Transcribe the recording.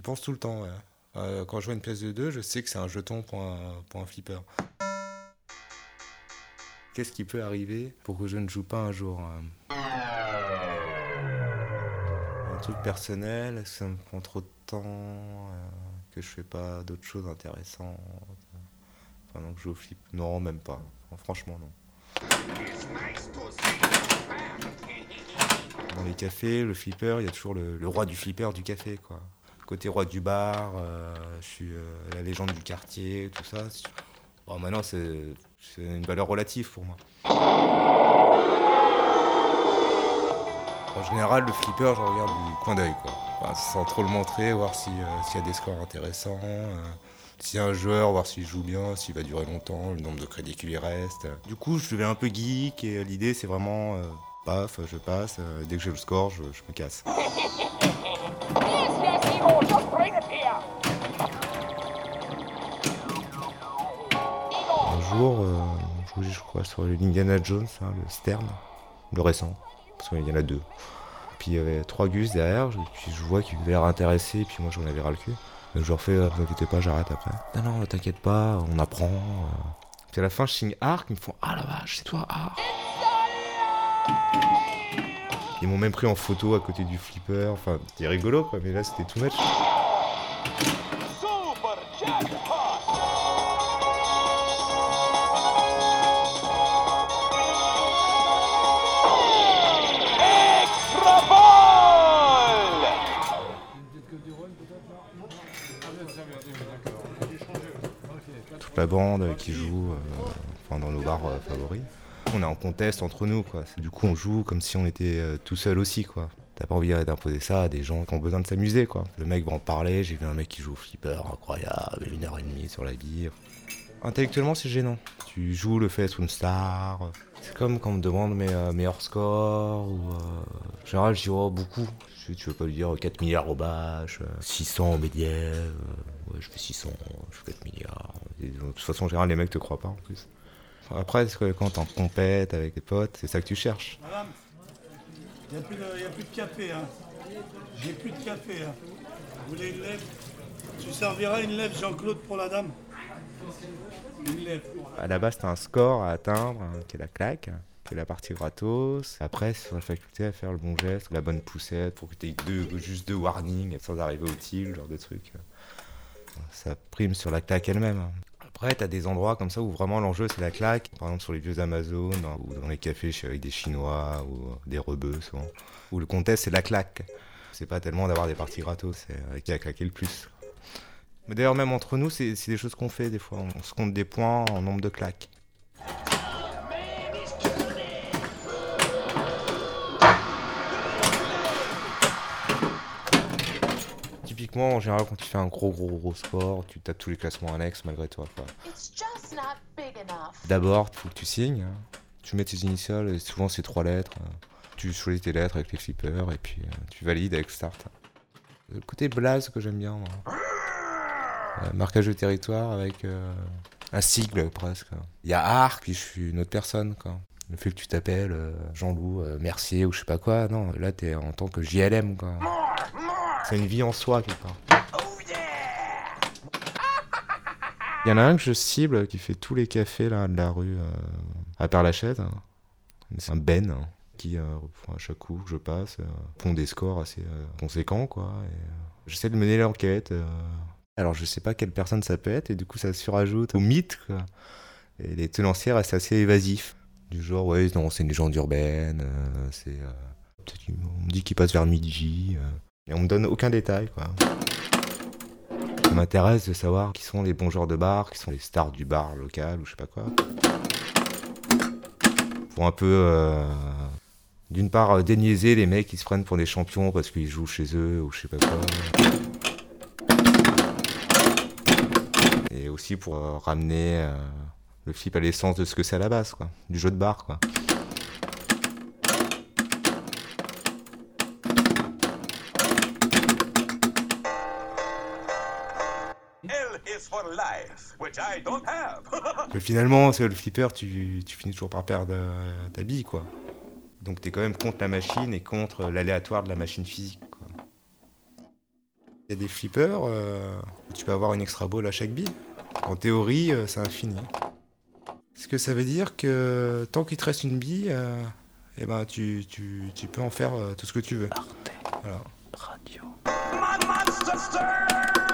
pense tout le temps. ouais. Euh, quand je vois une pièce de 2, je sais que c'est un jeton pour un, flipper. Qu'est-ce qui peut arriver pour que je ne joue pas un jour euh Un truc personnel, ça me prend trop de temps, euh, que je fais pas d'autres choses intéressantes. Pendant que je joue au flip? Non, même pas. Franchement, non. Dans les cafés, le flipper, il y a toujours le, le roi du flipper du café, quoi. Côté roi du bar, euh, je suis euh, la légende du quartier, tout ça. Bon, maintenant, c'est une valeur relative pour moi. En général, le flipper, je regarde du coin d'œil, quoi. Sans trop le montrer, voir si, euh, s'il y a des scores intéressants, euh, s'il y a un joueur, voir s'il joue bien, s'il va durer longtemps, le nombre de crédits qui lui reste. Du coup, je deviens un peu geek et l'idée, c'est vraiment, euh, paf, je passe, dès que j'ai le score, je me casse. Un jour, euh, je jouais, je crois, sur l'Indiana Jones, hein, le Stern, le récent, parce qu'il y en a deux. Puis il y avait trois gus derrière, puis je vois qu'ils avaient l'air intéressés, puis moi j'en avais ras le cul. Donc je leur fais, euh, vous inquiétez pas, j'arrête après. Non, non, t'inquiète pas, on apprend. euh. Puis à la fin, je signe Arc, ils me font, ah la vache, c'est toi, Arc. Ils m'ont même pris en photo à côté du flipper, enfin, c'était rigolo quoi, mais là c'était too much. toute la bande qui joue euh, enfin, dans nos bars euh, favoris. On est en contest entre nous, quoi. Du coup, on joue comme si on était euh, tout seul aussi, quoi. T'as pas envie d'imposer ça à des gens qui ont besoin de s'amuser, quoi. Le mec va en parler, j'ai vu un mec qui joue au flipper, incroyable, une heure et demie sur la bille. Intellectuellement, c'est gênant. Tu joues le fait sous une star. C'est comme quand on me demande mes euh, meilleurs scores, ou... euh, En général, je dis, oh, beaucoup. Tu, veux pas lui dire 4 milliards au bâche, euh, 600 au médiève, euh, ouais, je fais 600, je fais 4 milliards. De toute façon, en général, les mecs te croient pas, en plus. Après, quand t'es en compète avec tes potes, c'est ça que tu cherches. Madame, il n'y a, plus de- y a plus de café. Hein. J'ai plus de café. Hein. Vous voulez une lèvre? Tu serviras une lèvre, Jean-Claude, pour la dame? Une lèvre. À la base, t'as un score à atteindre, hein, qui est la claque, qui est la partie gratos. Après, c'est sur la faculté à faire le bon geste, la bonne poussette, pour que t'aies deux, juste deux warnings, sans arriver au til, genre de trucs. Ça prime sur la claque elle-même. Hein. Après, t'as des endroits comme ça où vraiment l'enjeu c'est la claque. Par exemple, sur les vieux Amazones, dans- ou dans les cafés avec des Chinois, ou euh, des rebeux, souvent. Où le contest c'est la claque. C'est pas tellement d'avoir des parties gratos, c'est euh, qui a claqué le plus. Mais d'ailleurs, même entre nous, c'est des choses qu'on fait des fois. On se compte des points en nombre de claques. En général, quand tu fais un gros, gros, gros score, tu tapes tous les classements annexes malgré toi. D'abord, il faut que tu signes. hein. Tu mets tes initiales, et souvent c'est trois lettres. hein. Tu choisis tes lettres avec les flippers, et puis euh, tu valides avec Start. Le côté blaze que j'aime bien, moi. Euh, marquage de territoire avec euh, un sigle presque. Il y a Arc, puis je suis une autre personne. Quoi. Le fait que tu t'appelles Jean-Loup Mercier ou je sais pas quoi, non, là t'es en tant que JLM. quoi. C'est une vie en soi quelque part. Il y en a un que je cible qui fait tous les cafés là, de la rue euh, à Père-Lachaise. hein. C'est un Ben hein, qui, euh, à chaque coup que je passe, euh, pond des scores assez euh, conséquents. quoi. J'essaie de mener l'enquête. Alors je sais pas quelle personne ça peut être et du coup ça surajoute au mythe. Et les tenanciers restent assez évasifs. Du genre, ouais, non, c'est une légende urbaine, c'est... on me dit qu'il passe vers midi. Et on me donne aucun détail, quoi. Ça m'intéresse de savoir qui sont les bons joueurs de bar, qui sont les stars du bar local ou je sais pas quoi. Pour un peu, euh, d'une part, euh, déniaiser les mecs qui se prennent pour des champions parce qu'ils jouent chez eux ou je sais pas quoi. Et aussi pour euh, ramener le flip à l'essence de ce que c'est à la base, quoi. Du jeu de bar, quoi. Mais finalement, c'est le flipper, tu, tu finis toujours par perdre euh, ta bille, quoi. Donc t'es quand même contre la machine et contre l'aléatoire de la machine physique, quoi. Il y a des flippers, euh, où tu peux avoir une extra ball à chaque bille. En théorie, euh, c'est infini. Ce que ça veut dire que tant qu'il te reste une bille, euh, eh ben, tu, tu- tu peux en faire euh, tout ce que tu veux? Voilà. My monster stir!